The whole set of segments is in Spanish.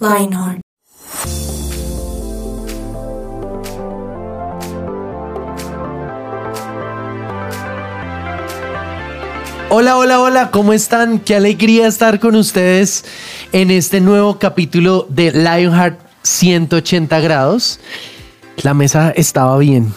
Lionheart. Hola, hola, hola, ¿cómo están? Qué alegría estar con ustedes en este nuevo capítulo de Lionheart 180 grados. La mesa estaba bien,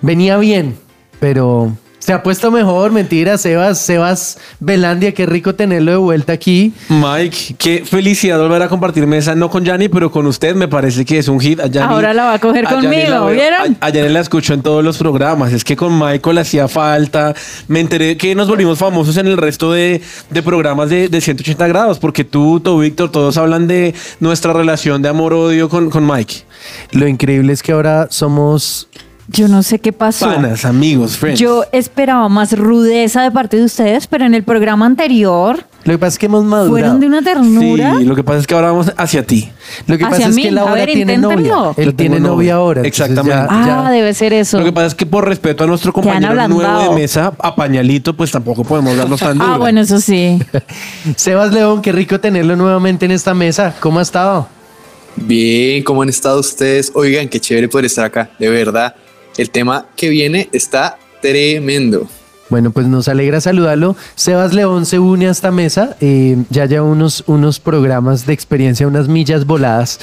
venía bien, pero se ha puesto mejor, mentira, Sebas, Sebas Belandia, qué rico tenerlo de vuelta aquí. Mike, qué felicidad volver a compartir mesa, no con Yanni, pero con usted. Me parece que es un hit. A Ahora la va a coger conmigo, la veo- ¿vieron? A, a Yanni la escucho en todos los programas. Es que con Michael hacía falta. Me enteré que nos volvimos famosos en el resto de, de programas de, de 180 grados, porque tú, tú, Víctor, todos hablan de nuestra relación de amor-odio con, con Mike. Lo increíble es que ahora somos Yo no sé qué pasó. Panas, amigos, friends. Yo esperaba más rudeza de parte de ustedes, pero en el programa anterior Lo que pasa es que hemos madurado. fueron de una ternura. Sí, lo que pasa es que ahora vamos hacia ti. Lo que Hacia pasa es mí. que él A ahora ver, tiene inténtenlo. novia. Él tiene novia ahora. Exactamente. ya- ya- Ah, debe ser eso. Lo que pasa es que por respeto a nuestro compañero nuevo de mesa, a pañalito, pues tampoco podemos darnos tan duro. Ah, bueno, eso sí. Sebas León, qué rico tenerlo nuevamente en esta mesa. ¿Cómo ha estado? Bien, ¿cómo han estado ustedes? Oigan, qué chévere poder estar acá, de verdad. El tema que viene está tremendo. Bueno, pues nos alegra saludarlo. Sebas León se une a esta mesa. eh, ya lleva unos, unos programas de experiencia, unas millas voladas.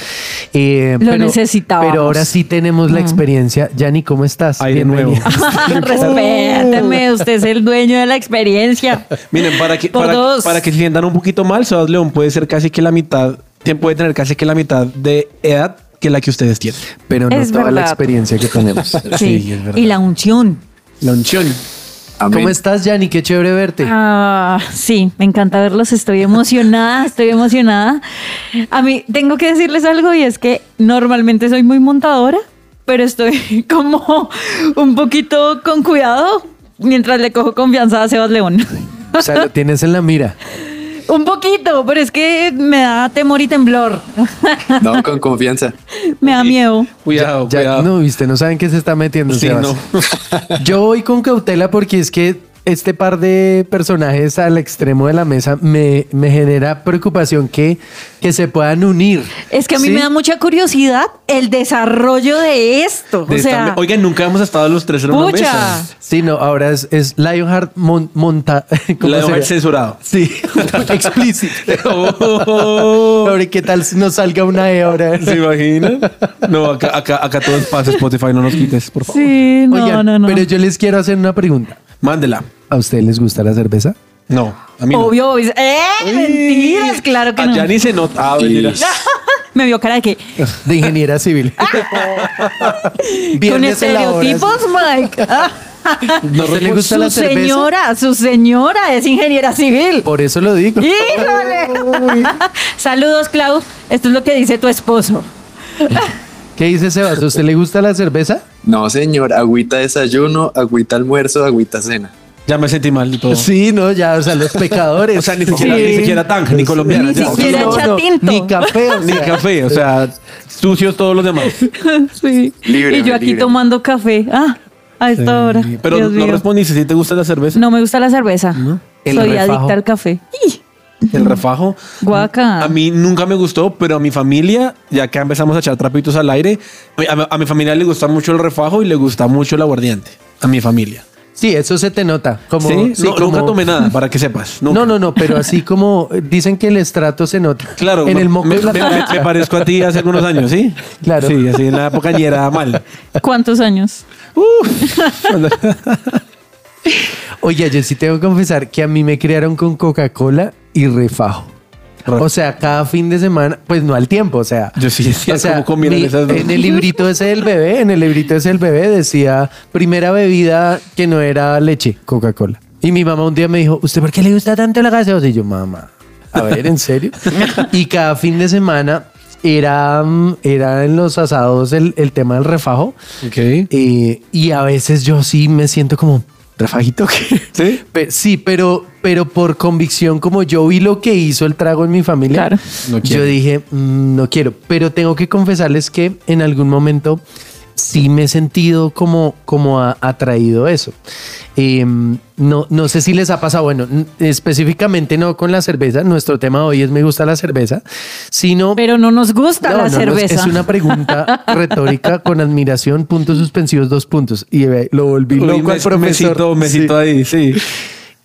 Eh, Lo necesitábamos. Pero ahora sí tenemos la experiencia. Yanni, ¿cómo estás? Ahí de Bienvenida. Respéteme, usted es el dueño de la experiencia. Miren, para que, Por para, dos. para que se sientan un poquito mal, Sebas León puede ser casi que la mitad, tiene- puede tener casi que la mitad de edad que la que ustedes tienen. Pero no Es toda la experiencia que tenemos. Sí, es verdad. y la unción. La unción. Amén. ¿Cómo estás, Yanni? Qué chévere verte. Ah, sí, me encanta verlos. Estoy emocionada, estoy emocionada. A mí tengo que decirles algo y es que normalmente soy muy montadora, pero estoy como un poquito con cuidado mientras le cojo confianza a Sebas León. O sea, lo tienes en la mira. un poquito, pero es que me da temor y temblor. No, con confianza. me da miedo. Cuidado, Ya, cuidado. no, viste, no saben qué se está metiendo. Sí, Sebas. no. Yo voy con cautela porque es que este par de personajes al extremo de la mesa me, me genera preocupación que, que se puedan unir. Es que a mí ¿Sí? me da mucha curiosidad el desarrollo de esto. De o esta sea, me- Oigan, nunca hemos estado los tres en una pucha. mesa. Sí, no, ahora es, es Lionheart mon- monta. dejo censurado. Sí, explícito. Oh. Ahora, ¿qué tal si nos salga una E ahora? ¿Se imaginan? No, acá, acá, acá todo es paz, Spotify, no nos quites, por favor. Sí, no, Oigan, no, no. pero yo les quiero hacer una pregunta. Mándela. ¿A ustedes les gusta la cerveza? No, a mí no. Obvio, obvio. ¡Eh! Mentiras, claro que no. Allá ni se nota. Ah, mentira. Me vio cara de que. De ingeniera civil. Con estereotipos, Mike. ¿No se le gusta su la cerveza? señora, su señora es ingeniera civil. Por eso lo digo. ¡Híjole! Saludos, Clau. Esto es lo que dice tu esposo. ¿Qué dice Sebas? ¿A usted le gusta la cerveza? No, señor, agüita desayuno, agüita almuerzo, agüita cena. Ya me sentí mal y todo. Sí, no, ya, o sea, los pecadores. O sea, ni siquiera, ni siquiera tanga, ni colombiana. Ni ya. siquiera No. Ni café, o Ni café, o sea, sucios todos los demás. Sí. Líbreme, y yo aquí líbreme. tomando café. Ah, a esta hora. Pero Dios no mío. respondiste si te gusta la cerveza. No me gusta la cerveza. Soy refajo. adicta al café. El refajo. Guaca. A mí nunca me gustó, pero a mi familia, ya que empezamos a echar trapitos al aire, a mi, a mi familia le gusta mucho el refajo y le gusta mucho el aguardiente. A mi familia. Sí, eso se te nota. Como, ¿Sí? sí, No, como- Nunca tomé nada, para que sepas. Nunca. No, no, no, pero así como dicen que el estrato se nota. Claro, En el moco me, la me- me- me parezco a ti hace algunos años, ¿sí? Claro. Sí, así en la época ni era mal. ¿Cuántos años? Oye, yo sí tengo que confesar que a mí me criaron con Coca-Cola y refajo. O sea, cada fin de semana, pues no al tiempo, o sea. Yo sí decía o sea, cómo mi- esas dos. en el librito ese del bebé, en el librito ese del bebé decía primera bebida que no era leche, Coca-Cola. Y mi mamá un día me dijo, ¿usted por qué le gusta tanto la gaseosa? Y yo, mamá, a ver, ¿en serio? y cada fin de semana era, mm, era en los asados el, el tema del refajo. Ok. Eh, y a veces yo sí me siento como refajito. ¿qué? ¿Sí? Pe- sí, pero, pero por convicción, como yo vi lo que hizo el trago en mi familia, Claro. No quiero. yo dije, "Mm, no quiero. Pero tengo que confesarles que en algún momento sí me he sentido como, como a- atraído a eso. Eh, no, no sé si les ha pasado, bueno, específicamente no con la cerveza, nuestro tema hoy es me gusta la cerveza, sino... Pero no nos gusta No, la no, no, es- cerveza. es una pregunta retórica con admiración, puntos suspensivos, dos puntos. Y eh, lo volví loco al mes- profesor. mesito, mesito Sí. ahí, sí.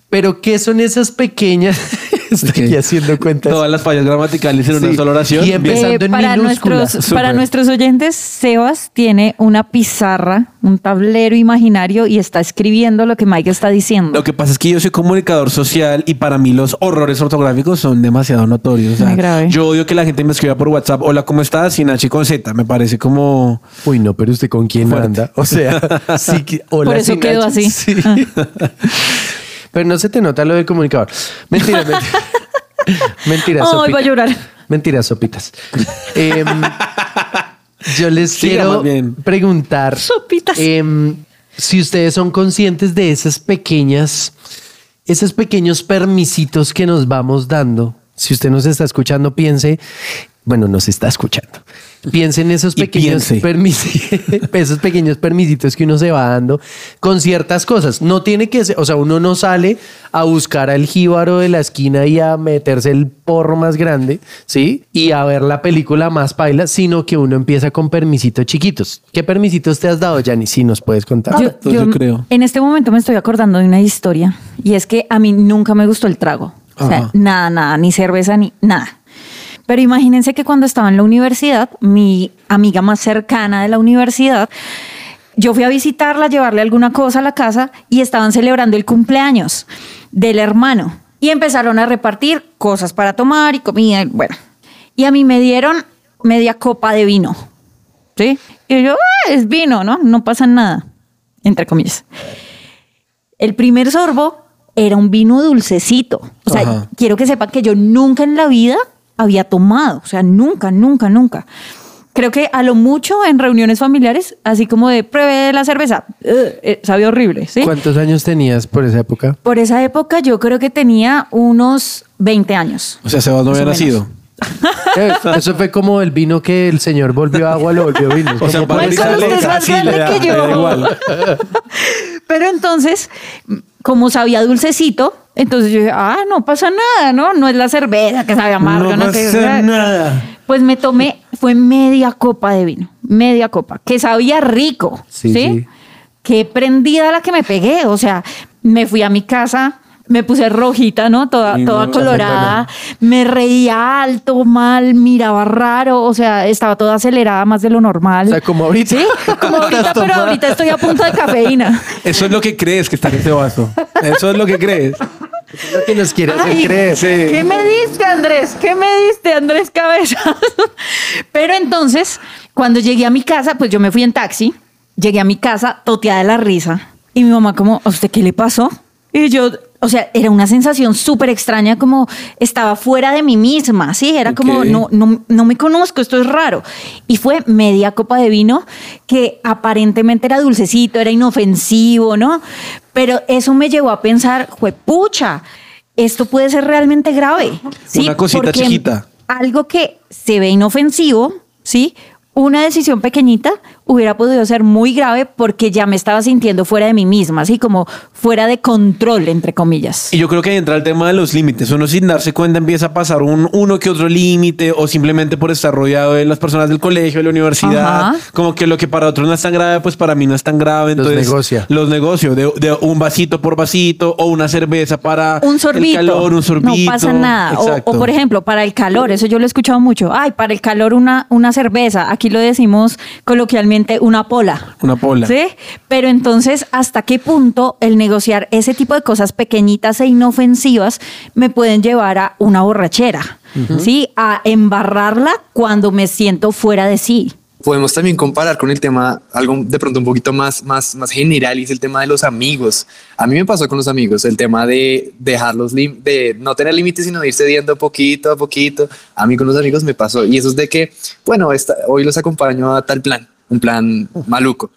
Pero ¿qué son esas pequeñas? Estoy haciendo cuentas. Todas las fallas gramaticales en una sola oración. Y empezando en para, minúscula. nuestros, para nuestros oyentes, Sebas tiene una pizarra, un tablero imaginario y está escribiendo lo que Mike está diciendo. Lo que pasa es que yo soy comunicador social y para mí los horrores ortográficos son demasiado notorios. O sea, Muy grave. yo odio que la gente me escriba por WhatsApp, hola, ¿cómo estás? Sin H y con Z. Me parece como... Uy, no, pero usted con quién Fuerte. anda. O sea, sí que. hola, Por eso quedó así. Sí. Pero no se te nota lo de comunicador. Mentira, mentira. mentira, sopita. va a llorar. Mentira, sopitas. Em, yo les Siga quiero preguntar. Sopitas. em, si ustedes son conscientes de esas pequeñas, esos pequeños permisitos que nos vamos dando. Si usted nos está escuchando, piense, bueno, nos está escuchando. Piense en esos pequeños esos pequeños permisitos que uno se va dando con ciertas cosas. No tiene que ser, o sea, uno no sale a buscar al jíbaro de la esquina y a meterse el porro más grande, ¿sí? Y a ver la película más paila, sino que uno empieza con permisitos chiquitos. ¿Qué permisitos te has dado, Yanni? Si nos puedes contar. Yo, yo yo creo. En este momento me estoy acordando de una historia y es que a mí nunca me gustó el trago. O sea, Ajá. nada, nada, ni cerveza, ni nada. Pero imagínense que cuando estaba en la universidad, mi amiga más cercana de la universidad, yo fui a visitarla, llevarle alguna cosa a la casa y estaban celebrando el cumpleaños del hermano. Y empezaron a repartir cosas para tomar y comida, y bueno. Y a mí me dieron media copa de vino. ¿Sí? Y yo, "Ah, es vino, ¿no? No pasa nada. Entre comillas. El primer sorbo era un vino dulcecito. O sea, Ajá. quiero que sepan que yo nunca en la vida había tomado. O sea, nunca, nunca, nunca. Creo que a lo mucho en reuniones familiares, así como de pruebe la cerveza, Ugh, eh, sabe horrible, ¿sí? ¿Cuántos años tenías por esa época? Por esa época yo creo que tenía unos 20 años. O sea, Sebas no había nacido. Eh, Eso fue como el vino que el señor volvió agua, lo volvió vino. O sea, Como para usted es más grande que yo. Pero entonces, como sabía dulcecito, entonces yo dije, ah, no pasa nada, ¿no? No es la cerveza que sabe amargo, no, sé. nada. Pues me tomé, fue media copa de vino, media copa, que sabía rico, Sí, ¿sí? sí. Qué prendida la que me pegué, o sea, me fui a mi casa, me puse rojita, ¿no? Toda, toda colorada, me reía alto, mal, miraba raro, o sea, estaba toda acelerada más de lo normal. O sea, como ahorita. Sí, como ahorita, pero tomada. ahorita estoy a punto de cafeína. Eso es lo que crees que está en ese vaso. Eso es lo que crees. Lo que nos quiere hacer Ay, creer. ¿Qué me diste, Andrés? ¿Qué me diste, Andrés Cabezas? Pero entonces, cuando llegué a mi casa, pues yo me fui en taxi, llegué a mi casa toteada de la risa. Y mi mamá como, ¿a usted qué le pasó? Y yo, o sea, era una sensación súper extraña, como estaba fuera de mí misma, ¿sí? Era como, no, no, no me conozco, esto es raro. Y fue media copa de vino que aparentemente era dulcecito, era inofensivo, ¿no? Pero eso me llevó a pensar, pucha, esto puede ser realmente grave. ¿sí? Una cosita Porque chiquita. Algo que se ve inofensivo, ¿sí? Una decisión pequeñita hubiera podido ser muy grave porque ya me estaba sintiendo fuera de mí misma, así como fuera de control, entre comillas. Y yo creo que ahí entra el tema de los límites. Uno sin darse cuenta empieza a pasar un uno que otro límite o simplemente por estar rodeado de las personas del colegio, de la universidad. Ajá. Como que lo que para otros no es tan grave, pues para mí no es tan grave. Los Entonces, negocia. Los negocio de, de un vasito por vasito o una cerveza para un sorbito. el calor, un sorbito. No pasa nada. O, o, por ejemplo, para el calor, eso yo lo he escuchado mucho. Ay, para el calor una, una cerveza. Aquí lo decimos coloquialmente una pola. Una pola. ¿Sí? Pero entonces, ¿hasta qué punto el negociar ese tipo de cosas pequeñitas e inofensivas me pueden llevar a una borrachera? ¿Sí? A embarrarla cuando me siento fuera de sí. podemos también comparar con el tema, algo de pronto un poquito más, más, más general, y es el tema de los amigos. A mí me pasó con los amigos, el tema de dejarlos, de no tener límites, sino de ir cediendo poquito a poquito. A mí con los amigos me pasó, y eso es de que, bueno, hoy los acompaño a tal plan, un plan maluco,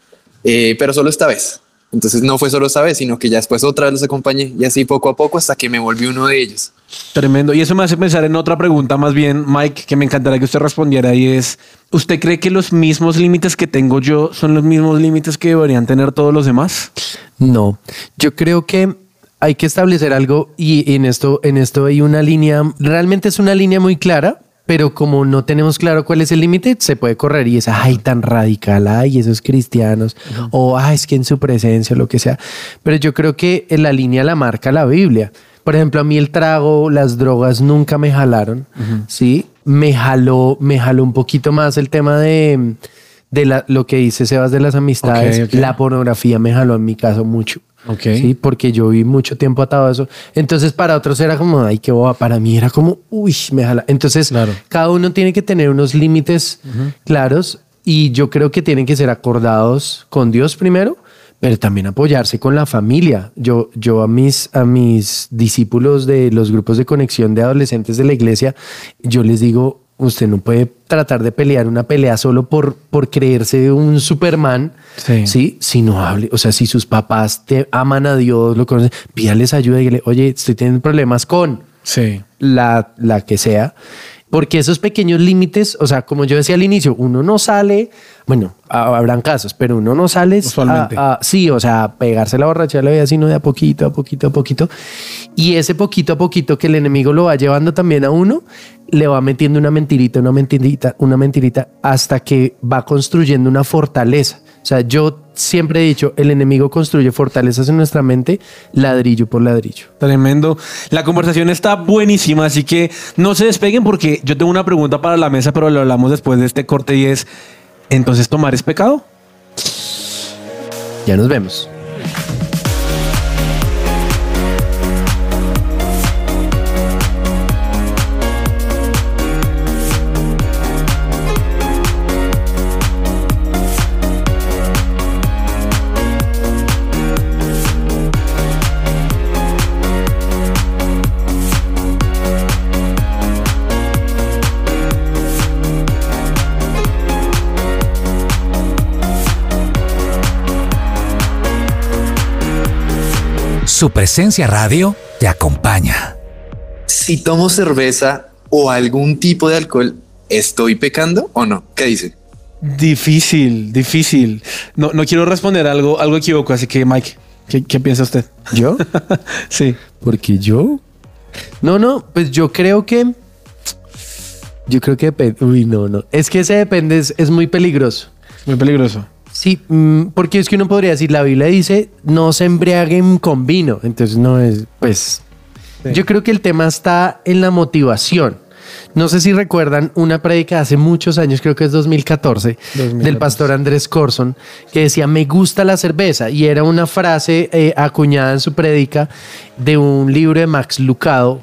eh, pero solo esta vez. Entonces no fue solo esta vez, sino que ya después otra vez los acompañé y así poco a poco hasta que me volví uno de ellos. Tremendo. Y eso me hace pensar en otra pregunta más bien, Mike, que me encantaría que usted respondiera y es, ¿usted cree que los mismos límites que tengo yo son los mismos límites que deberían tener todos los demás? No, yo creo que hay que establecer algo y en esto, en esto hay una línea, realmente es una línea muy clara, pero como no tenemos claro cuál es el límite, se puede correr y es, ay, tan radical, ay, esos cristianos, o ay, es que en su presencia, lo que sea. Pero yo creo que en la línea la marca la Biblia. Por ejemplo, a mí el trago, las drogas nunca me jalaron, ¿sí? Me jaló, me jaló un poquito más el tema de, de lo que dice Sebas de las amistades. La pornografía me jaló en mi caso mucho. Sí, porque yo vi mucho tiempo atado a eso. Entonces, para otros era como, ay, qué boba. Para mí era como, uy, me jala. Entonces, cada uno tiene que tener unos límites claros y yo creo que tienen que ser acordados con Dios primero, pero también apoyarse con la familia. Yo, yo a mis, a mis discípulos de los grupos de conexión de adolescentes de la iglesia, yo les digo, Usted no puede tratar de pelear una pelea solo por, por creerse un Superman, sí. Si no hable, o sea, si sus papás te aman a Dios, lo conocen, pídales ayuda y dile, oye, estoy teniendo problemas con sí. la, la que sea. Porque esos pequeños límites, o sea, como yo decía al inicio, uno no sale, bueno, habrán casos, pero uno no sale a, sí, o sea, pegarse la borrachera la vida, sino de a poquito, a poquito, a poquito. Y ese poquito a poquito que el enemigo lo va llevando también a uno, le va metiendo una mentirita, una mentirita, una mentirita, hasta que va construyendo una fortaleza. O sea, yo siempre he dicho, el enemigo construye fortalezas en nuestra mente ladrillo por ladrillo. Tremendo. La conversación está buenísima, así que no se despeguen porque yo tengo una pregunta para la mesa, pero lo hablamos después de este corte y es, ¿entonces tomar es pecado? Ya nos vemos. Su presencia radio te acompaña. Si tomo cerveza o algún tipo de alcohol, ¿estoy pecando o no? ¿Qué dice? Difícil, difícil. No, no quiero responder algo, algo equivoco, así que Mike, ¿qué, piensa usted? ¿Yo? sí. Porque yo... No, no, pues yo creo que... Yo creo que depende. Uy, no, no. Es que ese depende, es, es muy peligroso. Muy peligroso. Sí, mm, porque es que uno podría decir, la Biblia dice, no se embriaguen con vino. Entonces no es, pues, yo creo que el tema está en la motivación. No sé si recuerdan una prédica hace muchos años, creo que es 2014, del pastor Andrés Corson, que decía, me gusta la cerveza. Y era una frase eh, acuñada en su prédica de un libro de Max Lucado,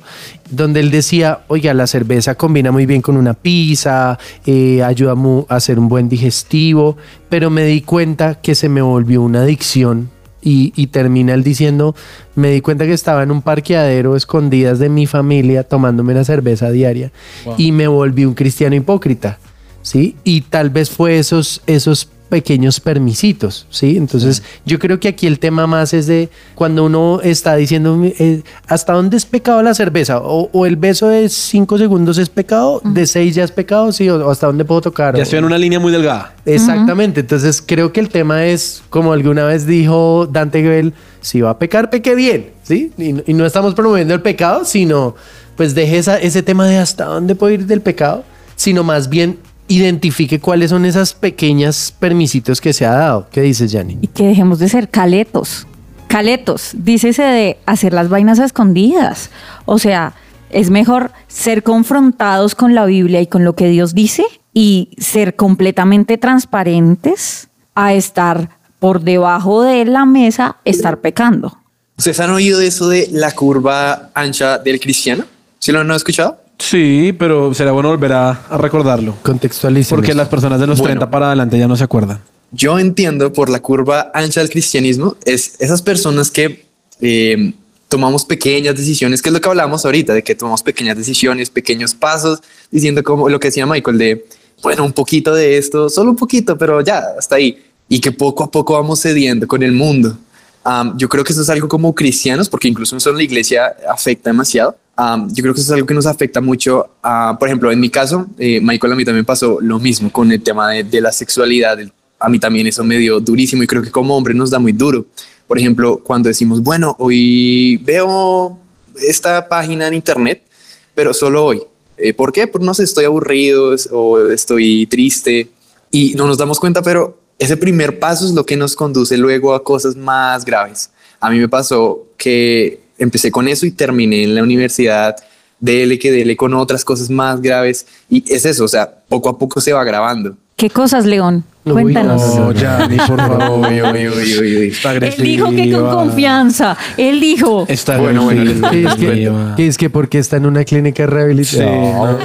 donde él decía, oiga, la cerveza combina muy bien con una pizza, eh, ayuda a hacer un buen digestivo, pero me di cuenta que se me volvió una adicción y, termina él diciendo, me di cuenta que estaba en un parqueadero escondidas de mi familia tomándome una cerveza diaria y me volví un cristiano hipócrita, ¿sí? Y tal vez fue esos, esos pequeños permisitos, ¿sí? Entonces, yo creo que aquí el tema más es de cuando uno está diciendo eh, hasta dónde es pecado la cerveza o, el beso de cinco segundos es pecado, de seis ya es pecado, sí, o, hasta dónde puedo tocar. Ya estoy en una línea muy delgada. Exactamente. Entonces, creo que el tema es, como alguna vez dijo Dante Gebel, si va a pecar, peque bien, ¿sí? Y, no estamos promoviendo el pecado, sino pues deje ese tema de hasta dónde puedo ir del pecado, sino más bien identifique cuáles son esas pequeñas permisitos que se ha dado. ¿Qué dices, Yanni? Y que dejemos de ser caletos. Caletos, dícese de hacer las vainas escondidas. O sea, es mejor ser confrontados con la Biblia y con lo que Dios dice y ser completamente transparentes a estar por debajo de la mesa, estar pecando. ¿Ustedes han oído eso de la curva ancha del cristiano? ¿Sí lo han escuchado? Sí, pero será bueno volver a, a recordarlo. Contextualicen. Porque las personas de los Bueno. 30 para adelante ya no se acuerdan. Yo entiendo por la curva ancha del cristianismo, es esas personas que eh, tomamos pequeñas decisiones, que es lo que hablamos ahorita, de que tomamos pequeñas decisiones, pequeños pasos, diciendo como lo que decía Michael, de, bueno, un poquito de esto, solo un poquito, pero ya, hasta ahí. Y que poco a poco vamos cediendo con el mundo. Am, yo creo que eso es algo como cristianos, porque incluso eso en la iglesia afecta demasiado. Am, yo creo que eso es algo que nos afecta mucho. a, por ejemplo, en mi caso, eh, Michael, a mí también pasó lo mismo con el tema de, de la sexualidad. El- A mí también eso me dio durísimo y creo que como hombre nos da muy duro. Por ejemplo, cuando decimos, bueno, hoy veo esta página en internet, pero solo hoy. Eh, ¿Por qué? Porque no sé, estoy aburrido o estoy triste y no nos damos cuenta, pero ese primer paso es lo que nos conduce luego a cosas más graves. A mí me pasó que empecé con eso y terminé en la universidad, dele que dele con otras cosas más graves y es eso, o sea, poco a poco se va grabando. ¿Qué cosas, León? Cuéntanos. no, ya, ni por favor. Uy, uy, uy, uy, uy. Está Él dijo que con confianza. Él dijo. Está Bueno, bueno. Sí, es, que, que es que porque está en una clínica de rehabilitación. Sí, no.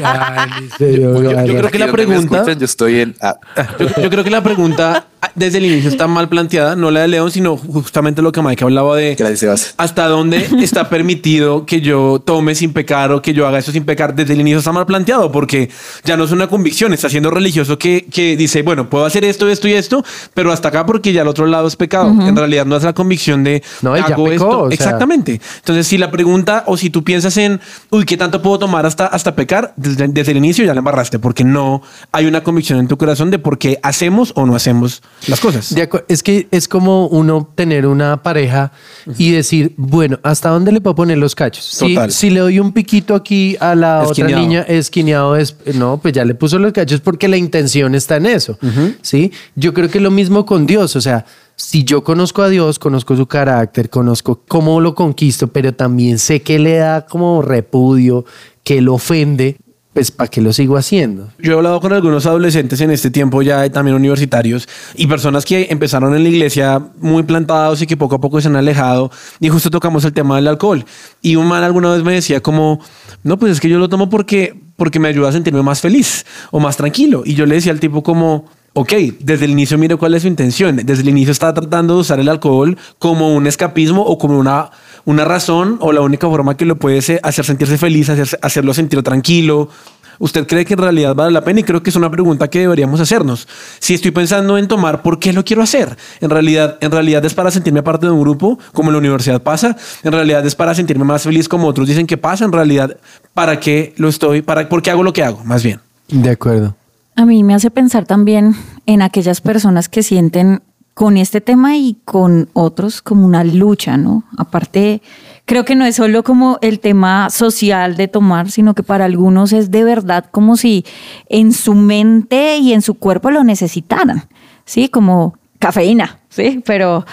Ya, ni se Yo, creo que la pregunta- escuchan, yo estoy en... ah, Yo, yo creo que la pregunta desde el inicio está mal planteada, no la de León, sino justamente lo que Mike hablaba de gracias, Sebas. hasta dónde está permitido que yo tome sin pecar o que yo haga eso sin pecar. Desde el inicio está mal planteado porque ya no es una convicción, está siendo religioso que, que dice, bueno, puedo hacer esto, esto y esto, pero hasta acá porque ya el otro lado es pecado. En realidad no es la convicción de No, hago pecó, esto. o sea. Exactamente. Entonces, si la pregunta o si tú piensas en, uy, ¿qué tanto puedo tomar hasta, hasta pecar? Desde, desde el inicio ya la embarraste porque no hay una convicción en tu corazón de por qué hacemos o no hacemos las cosas. Es que es como uno tener una pareja y decir, bueno, ¿hasta dónde le puedo poner los cachos? Si, Total. si le doy un piquito aquí a la otra niña, esquineado es, no, pues ya le puso los cachos porque la intención está en eso. Sí, yo creo que lo mismo con Dios. O sea, si yo conozco a Dios, conozco su carácter, conozco cómo lo conquisto, pero también sé que le da como repudio, que lo ofende, pues ¿para qué lo sigo haciendo? Yo he hablado con algunos adolescentes en este tiempo ya también universitarios y personas que empezaron en la iglesia muy plantados y que poco a poco se han alejado y justo tocamos el tema del alcohol y un man alguna vez me decía como no pues es que yo lo tomo porque porque me ayuda a sentirme más feliz o más tranquilo y yo le decía al tipo como Ok, desde el inicio mire cuál es su intención. Desde el inicio está tratando de usar el alcohol como un escapismo o como una, una razón o la única forma que lo puede hacer sentirse feliz, hacer, hacerlo sentir tranquilo. ¿Usted cree que en realidad vale la pena? Y creo que es una pregunta que deberíamos hacernos. Si estoy pensando en tomar, ¿por qué lo quiero hacer? En realidad, en realidad es para sentirme parte de un grupo, como en la universidad pasa. En realidad es para sentirme más feliz, como otros dicen que pasa. En realidad, ¿para qué lo estoy? ¿Para, ¿Por qué hago lo que hago? Más bien. De acuerdo. A mí me hace pensar también en aquellas personas que sienten con este tema y con otros como una lucha, ¿no? Aparte, creo que no es solo como el tema social de tomar, sino que para algunos es de verdad como si en su mente y en su cuerpo lo necesitaran, ¿sí? Como cafeína, ¿sí? Pero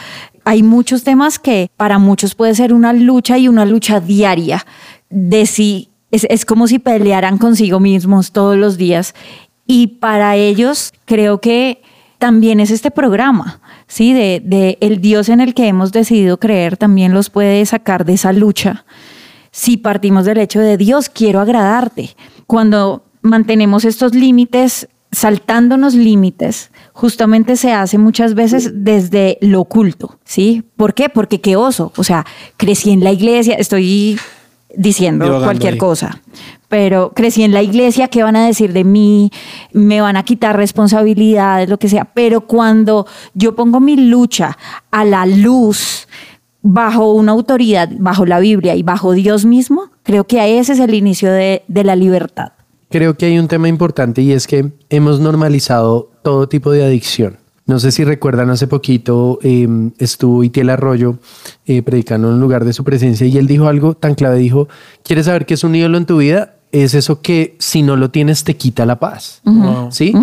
hay muchos temas que para muchos puede ser una lucha y una lucha diaria de si es, es como si pelearan consigo mismos todos los días y para ellos creo que también es este programa, ¿sí? De, de el Dios en el que hemos decidido creer también los puede sacar de esa lucha. Si partimos del hecho de Dios, quiero agradarte. Cuando mantenemos estos límites, saltándonos límites, justamente se hace muchas veces desde lo oculto, ¿sí? ¿Por qué? Porque qué oso. O sea, crecí en la iglesia, estoy diciendo Divagando cualquier ahí. cosa, pero crecí en la iglesia, ¿qué van a decir de mí? Me van a quitar responsabilidades, lo que sea. Pero cuando yo pongo mi lucha a la luz, bajo una autoridad, bajo la Biblia y bajo Dios mismo, creo que ese es el inicio de, la libertad. Creo que hay un tema importante y es que hemos normalizado todo tipo de adicción. No sé si recuerdan, hace poquito eh, estuvo Itiel Arroyo predicando en un lugar de su presencia y él dijo algo tan clave, dijo, ¿quieres saber qué es un ídolo en tu vida? Es eso que si no lo tienes te quita la paz. ¿Sí?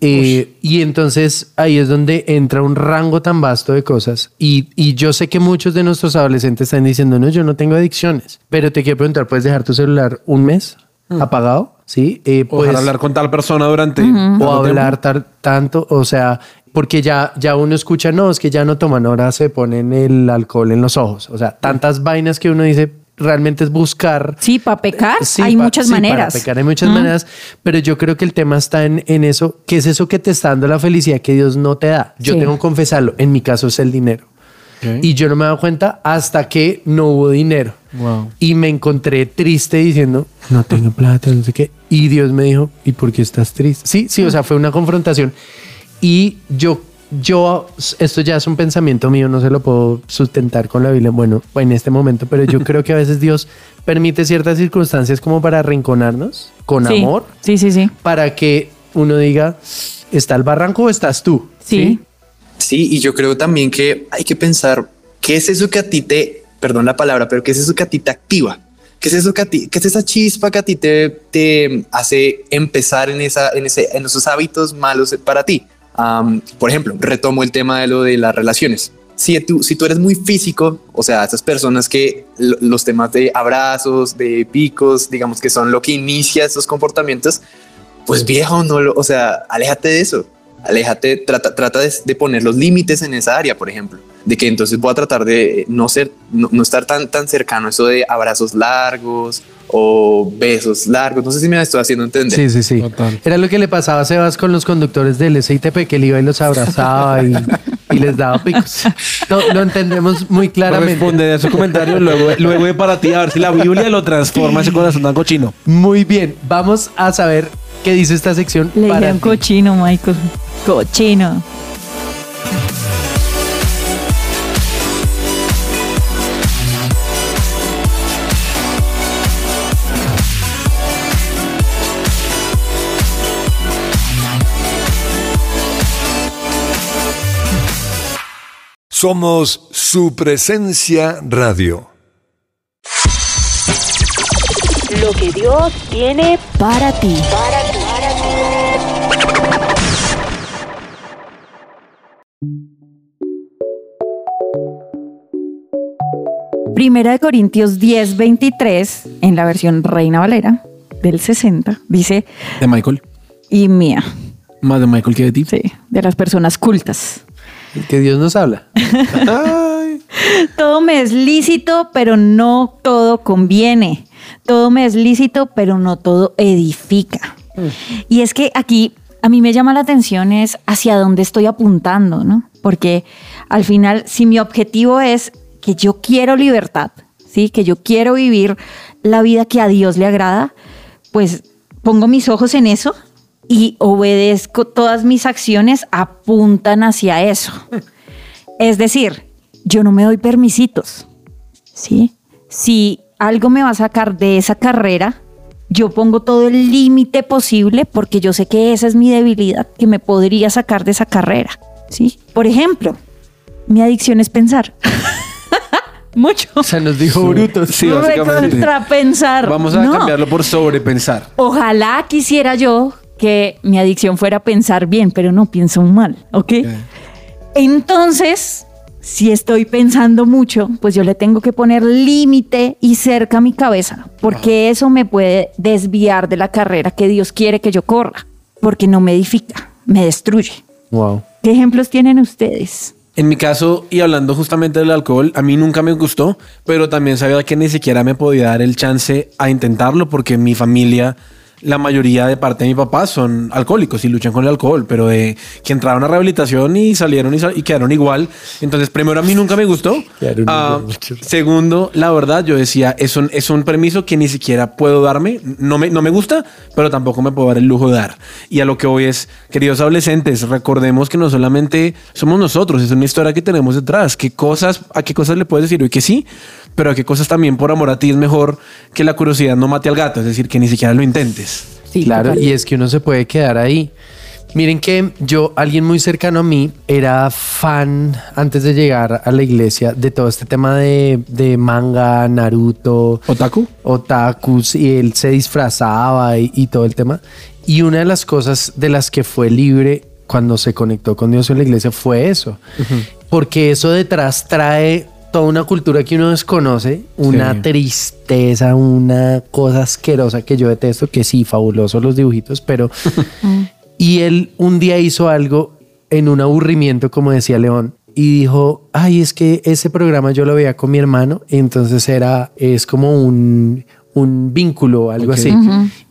Eh, y entonces ahí es donde entra un rango tan vasto de cosas. Y, y yo sé que muchos de nuestros adolescentes están diciendo, no, yo no tengo adicciones. Pero te quiero preguntar, ¿puedes dejar tu celular un mes apagado? Sí. Eh, O puedes- hablar con tal persona durante... o hablar tar- tanto, o sea, porque ya, ya uno escucha, no, es que ya no toman, ahora se ponen el alcohol en los ojos. O sea, tantas vainas que uno dice, realmente es buscar. Sí, para pecar Sí, hay pa- muchas sí, para maneras. pecar hay muchas Mm. maneras, pero yo creo que el tema está en, en eso. ¿Qué es eso que te está dando la felicidad que Dios no te da? Yo Sí. tengo que confesarlo. En mi caso es el dinero. Y yo no me he dado cuenta hasta que no hubo dinero. Wow. Y me encontré triste diciendo, no tengo plata, no sé qué. Y Dios me dijo, ¿y por qué estás triste? Sí, sí, o sea, fue una confrontación. Y yo, yo, esto ya es un pensamiento mío, no se lo puedo sustentar con la Biblia, bueno, en este momento, pero yo creo que a veces Dios permite ciertas circunstancias como para arrinconarnos con Sí, amor, Sí, sí, sí. para que uno diga, ¿está el barranco o estás tú? Sí. Sí, y yo creo también que hay que pensar qué es eso que a ti te, perdón la palabra, pero qué es eso que a ti te activa. ¿Qué es eso que a ti, qué es esa chispa que a ti te, te hace empezar en esa, en ese, en esos hábitos malos para ti? Am, por ejemplo, retomo el tema de lo de las relaciones. Si tú, si tú eres muy físico, o sea, esas personas que lo- los temas de abrazos, de picos, digamos que son lo que inicia estos comportamientos, pues viejo, no lo, o sea, aléjate de eso. Aléjate, trata, trata de, de poner los límites en esa área, por ejemplo, de que entonces voy a tratar de no ser, no, no estar tan, tan cercano a eso de abrazos largos o besos largos. No sé si me estoy haciendo entender. Sí, sí, sí. Total. Era lo que le pasaba a Sebas con los conductores del SITP, que él iba y los abrazaba y, y les daba picos. No, lo entendemos muy claramente. Responde a su comentario luego, luego de para ti a ver si la Biblia lo transforma ese corazón tan cochino. Muy bien, vamos a saber qué dice esta sección. Le para ti. cochino, Michael. Cochino. Somos su presencia radio. Lo que Dios tiene Para ti. para ti. Primera de Corintios 10, 23, en la versión Reina Valera del 60, dice, De Michael. y mía, Más de Michael que de ti. sí, de las personas cultas. Que Dios nos habla. Todo me es lícito, pero no todo conviene. Todo me es lícito, pero no todo edifica. Y es que aquí a mí me llama la atención es hacia dónde estoy apuntando, ¿no? Porque al final, si mi objetivo es que yo quiero libertad, ¿sí? Que yo quiero vivir la vida que a Dios le agrada, pues pongo mis ojos en eso y obedezco todas mis acciones apuntan hacia eso. Es decir, yo no me doy permisitos. ¿Sí? Si algo me va a sacar de esa carrera, yo pongo todo el límite posible porque yo sé que esa es mi debilidad que me podría sacar de esa carrera. ¿Sí? Por ejemplo, mi adicción es pensar. Mucho. O sea, nos dijo brutos. Sí, básicamente. Recontrapensar. Vamos a No. cambiarlo por sobrepensar. Ojalá quisiera yo que mi adicción fuera pensar bien, pero no pienso mal, ¿ok? Entonces, si estoy pensando mucho, pues yo le tengo que poner límite y cerca a mi cabeza, porque eso me puede desviar de la carrera que Dios quiere que yo corra, porque no me edifica, me destruye. Wow. ¿Qué ejemplos tienen ustedes? En mi caso, y hablando justamente del alcohol, a mí nunca me gustó, pero también sabía que ni siquiera me podía dar el chance a intentarlo porque mi familia, la mayoría de parte de mi papá son alcohólicos y luchan con el alcohol, pero de que entraron a rehabilitación y salieron y, sal- y quedaron igual. Entonces, primero a mí nunca me gustó. Muchos. segundo, la verdad, yo decía, es un, es un permiso que ni siquiera puedo darme. No me, no me gusta, pero tampoco me puedo dar el lujo de dar. Y a lo que hoy es, queridos adolescentes, recordemos que no solamente somos nosotros, es una historia que tenemos detrás. ¿Qué cosas, ¿A qué cosas le puedes decir hoy que sí? Pero a qué cosas también por amor a ti es mejor que la curiosidad no mate al gato, es decir, que ni siquiera lo intentes. Sí, claro, total. y es que uno se puede quedar ahí. Miren que yo, alguien muy cercano a mí, era fan antes de llegar a la iglesia de todo este tema de, de manga, Naruto, ¿Otaku? otakus, y él se disfrazaba y, y todo el tema. Y una de las cosas de las que fue libre cuando se conectó con Dios en la iglesia fue eso. Porque eso detrás trae toda una cultura que uno desconoce, una Sí. tristeza, una cosa asquerosa que yo detesto, que sí, fabulosos los dibujitos, pero... y él un día hizo algo en un aburrimiento, como decía León, y dijo, ay, es que ese programa yo lo veía con mi hermano, entonces era, es como un, un vínculo, algo así.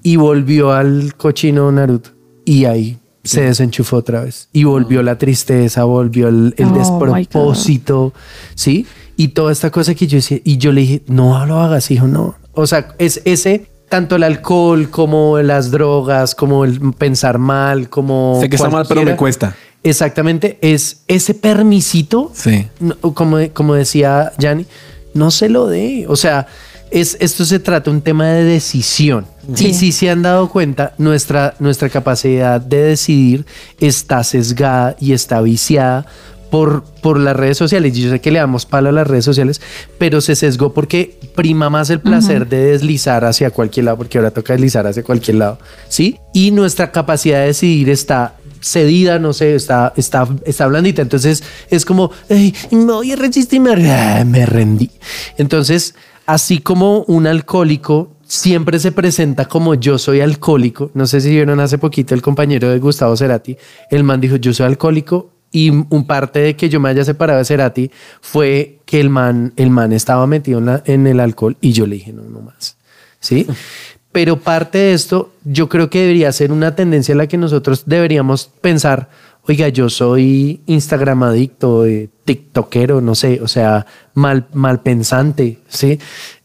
Y volvió al cochino Naruto y ahí se desenchufó otra vez. Y volvió la tristeza, volvió el, el Oh, despropósito, ¿sí? Y toda esta cosa que yo decía, y yo le dije, no lo hagas, hijo, no. O sea, es ese, tanto el alcohol como las drogas, como el pensar mal, como... Sé que está mal, pero me cuesta. Exactamente, es ese permisito, Sí. como, como decía Yanni, no se lo dé. O sea, es, esto se trata de un tema de decisión. Sí. Y si se han dado cuenta, nuestra, nuestra capacidad de decidir está sesgada y está viciada por, por las redes sociales. Y yo sé que le damos palo a las redes sociales, pero se sesgó porque prima más el placer de deslizar hacia cualquier lado, porque ahora toca deslizar hacia cualquier lado. ¿Sí? Y nuestra capacidad de decidir está cedida, no sé, está, está, está blandita. Entonces es como, "Ay, me voy a resistir, me, ah, me rendí. Entonces, así como un alcohólico siempre se presenta como yo soy alcohólico, no sé si vieron hace poquito el compañero de Gustavo Cerati, el man dijo, yo soy alcohólico. Y un parte de que yo me haya separado de Cerati fue que el man, el man estaba metido en, la- en el alcohol y yo le dije, no, no más. ¿Sí? Pero parte de esto, yo creo que debería ser una tendencia a la que nosotros deberíamos pensar, oiga, yo soy Instagram adicto, eh, TikTokero, no sé, o sea, mal, mal pensante, ¿sí?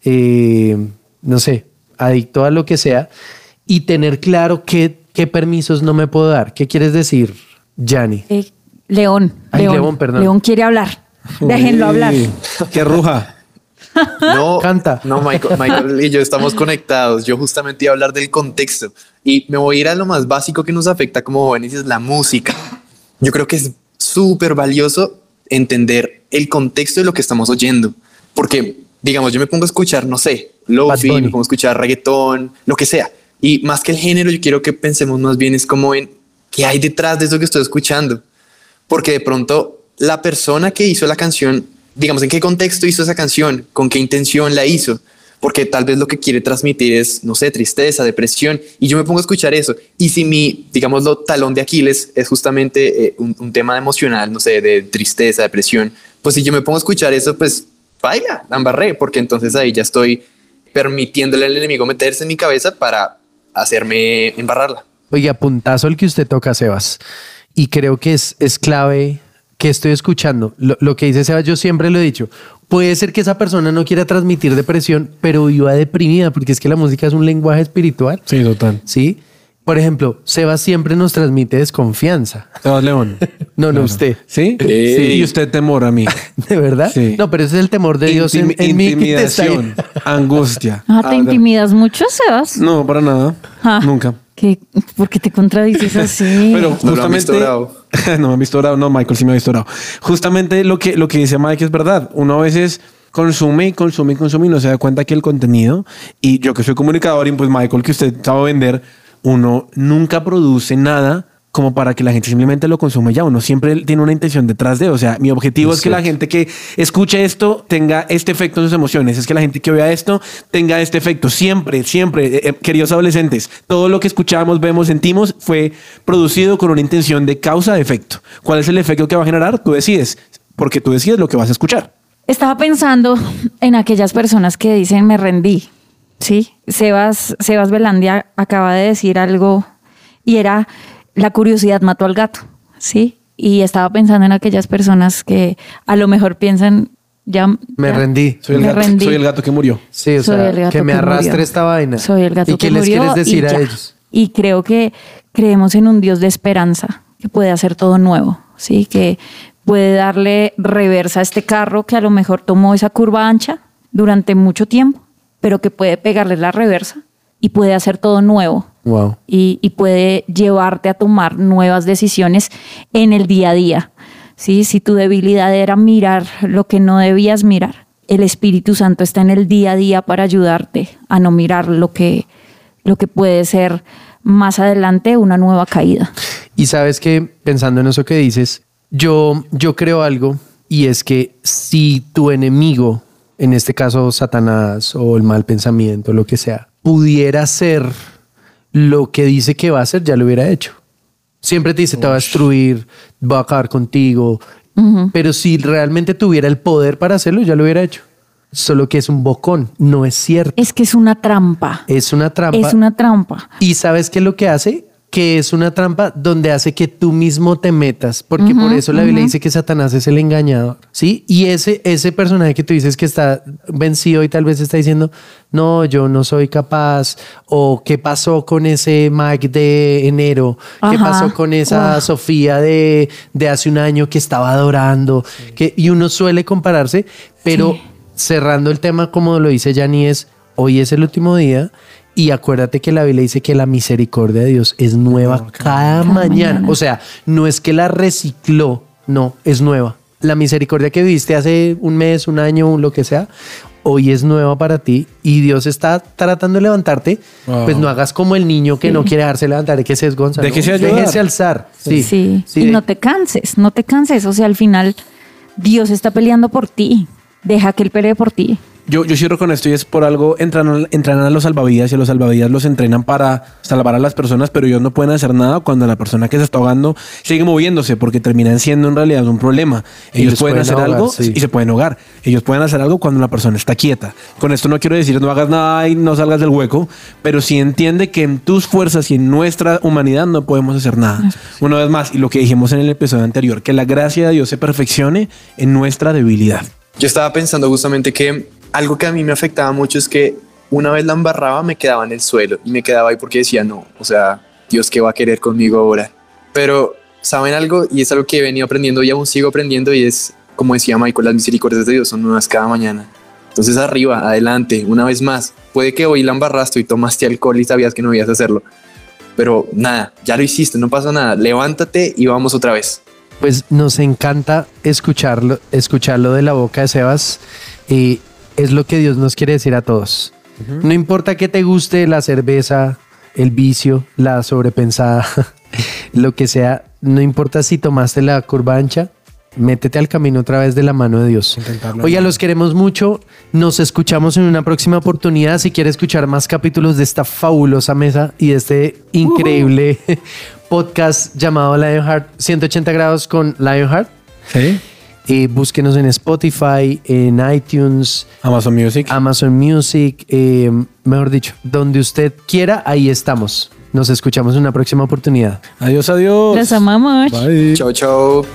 Eh, no sé, adicto a lo que sea, y tener claro qué, qué permisos no me puedo dar. ¿Qué quieres decir, Yanni? Eh, León, Ay, León, León, perdón. León quiere hablar. Déjenlo hablar. Qué ruja. No, Canta. No, Michael, Michael y yo estamos conectados. Yo justamente iba a hablar del contexto y me voy a ir a lo más básico que nos afecta como jóvenes es la música. Yo creo que es súper valioso entender el contexto de lo que estamos oyendo, porque digamos, yo me pongo a escuchar, no sé, lofi, me pongo a escuchar reggaetón, lo que sea. Y más que el género, yo quiero que pensemos más bien es como en qué hay detrás de eso que estoy escuchando porque de pronto la persona que hizo la canción, digamos, en qué contexto hizo esa canción, con qué intención la hizo, porque tal vez lo que quiere transmitir es, no sé, tristeza, depresión, y yo me pongo a escuchar eso, y si mi, digamos, lo talón de Aquiles es justamente eh, un, tema emocional, no sé, de tristeza, depresión, pues si yo me pongo a escuchar eso, pues vaya, la embarré, porque entonces ahí ya estoy permitiéndole al enemigo meterse en mi cabeza para hacerme embarrarla. Oiga, puntazo el que usted toca, Sebas. Y creo que es, es clave que estoy escuchando. Lo, lo que dice Sebas, yo siempre lo he dicho. Puede ser que esa persona no quiera transmitir depresión, pero viva deprimida, porque es que la música es un lenguaje espiritual. Sí, total. ¿Sí? Por ejemplo, Sebas siempre nos transmite desconfianza. Sebas León. No, no, usted. ¿Sí? Y usted temor a mí. ¿De verdad? Sí. No, pero ese es el temor de Dios en, mí intimidación, angustia. Ah, ¿te Ah, intimidas mucho, Sebas? No, para nada. Ah. Nunca. ¿Qué? ¿Por qué te contradices así? Pero No justamente visto bravo. no me han visto bravo. No, Michael sí me ha visto bravo. Justamente lo que, lo que dice Mike es verdad. Uno a veces consume y consume y consume y no se da cuenta que el contenido y yo que soy comunicador y pues Michael que usted sabe vender, uno nunca produce nada como para que la gente simplemente lo consuma ya. Uno siempre tiene una intención detrás de. O sea, mi objetivo es que la gente que escuche esto tenga este efecto en sus emociones. Es que la gente que vea esto tenga este efecto. Siempre, siempre, eh, eh, queridos adolescentes, todo lo que escuchamos, vemos, sentimos fue producido con una intención de causa-efecto. ¿Cuál es el efecto que va a generar? Tú decides, porque tú decides lo que vas a escuchar. Estaba pensando en aquellas personas que dicen me rendí. Sí, Sebas, Sebas Belandia acaba de decir algo y era la curiosidad mató al gato. Sí, y estaba pensando en aquellas personas que a lo mejor piensan ya Me ya- rendí. Soy el, Me gato, rendí. soy el gato que murió. Sí, o Soy sea, el gato que me que arrastre murió. esta vaina. Soy el gato ¿Y qué que les murió quieres decir y a ya. ellos? Y creo que creemos en un Dios de esperanza que puede hacer todo nuevo, sí, que puede darle reversa a este carro que a lo mejor tomó esa curva ancha durante mucho tiempo, pero que puede pegarle la reversa y puede hacer todo nuevo Wow. y, y puede llevarte a tomar nuevas decisiones en el día a día. ¿sí? Si tu debilidad era mirar lo que no debías mirar, el Espíritu Santo está en el día a día para ayudarte a no mirar lo que, lo que puede ser más adelante una nueva caída. Y sabes que pensando en eso que dices, yo, yo creo algo y es que si tu enemigo, en este caso Satanás o el mal pensamiento, lo que sea, pudiera ser lo que dice que va a hacer, ya lo hubiera hecho. Siempre te dice, te va a destruir, va a acabar contigo, Pero si realmente tuviera el poder para hacerlo, ya lo hubiera hecho. Solo que es un bocón, no es cierto. Es que es una trampa. Es una trampa. Es una trampa. ¿Y sabes qué es lo que hace? Que es una trampa donde hace que tú mismo te metas, porque por eso la Biblia dice que Satanás es el engañador, ¿sí? Y ese, ese personaje que tú dices que está vencido y tal vez está diciendo, no, yo no soy capaz, o qué pasó con ese Mike de enero, qué Ajá. pasó con esa. Sofía de, de hace un año que estaba adorando, que, y uno suele compararse, pero Sí. cerrando el tema como lo dice Yanni es, hoy es el último día y acuérdate que la Biblia dice que la misericordia de Dios es nueva cada, mañana. O sea, no es que la recicló, no, es nueva. La misericordia que viste hace un mes, un año, lo que sea, hoy es nueva para ti y Dios está tratando de levantarte. Wow. Pues no hagas como el niño que no quiere dejarse levantar, que se es Gonzalo. Déjese ayudar. Déjese alzar. Sí, Sí. sí, y de- no te canses, no te canses. O sea, al final Dios está peleando por ti. Deja que Él pelee por ti. Yo, yo cierro con esto y es por algo entrenan, entrenan a los salvavidas y los salvavidas los entrenan para salvar a las personas, pero ellos no pueden hacer nada cuando la persona que se está ahogando sigue moviéndose porque terminan siendo en realidad un problema. Ellos Ellos pueden pueden hacer ahogar, algo sí. y se pueden ahogar. Ellos pueden hacer algo cuando la persona está quieta. Con esto no quiero decir no hagas nada y no salgas del hueco, pero sí entiende que en tus fuerzas y en nuestra humanidad no podemos hacer nada. Una vez más, y lo que dijimos en el episodio anterior, que la gracia de Dios se perfeccione en nuestra debilidad. Yo estaba pensando justamente que algo que a mí me afectaba mucho es que una vez la embarraba me quedaba en el suelo y me quedaba ahí porque decía, no, o sea, Dios, ¿qué va a querer conmigo ahora? Pero, ¿saben algo? Y es algo que he venido aprendiendo y aún sigo aprendiendo y es, como decía Michael, las misericordias de Dios son nuevas cada mañana. Entonces arriba, adelante, una vez más. Puede que hoy la embarraste y tomaste alcohol y sabías que no ibas a hacerlo. Pero nada, ya lo hiciste, no pasa nada. Levántate y vamos otra vez. Pues nos encanta escucharlo, escucharlo de la boca de Sebas. Y es lo que Dios nos quiere decir a todos. No importa que te guste la cerveza, el vicio, la sobrepensada, lo que sea. No importa si tomaste la curva ancha, métete al camino otra vez de la mano de Dios. Oiga, los queremos mucho. Nos escuchamos en una próxima oportunidad. Si quiere escuchar más capítulos de esta fabulosa mesa y de este increíble podcast llamado Lionheart 180 grados con Lionheart, ¿Sí? Eh, búsquenos en Spotify, en iTunes, Amazon Music. Amazon Music, eh, mejor dicho, donde usted quiera, ahí estamos. Nos escuchamos en una próxima oportunidad. Adiós, adiós. Los amamos. Bye. Chao, chao.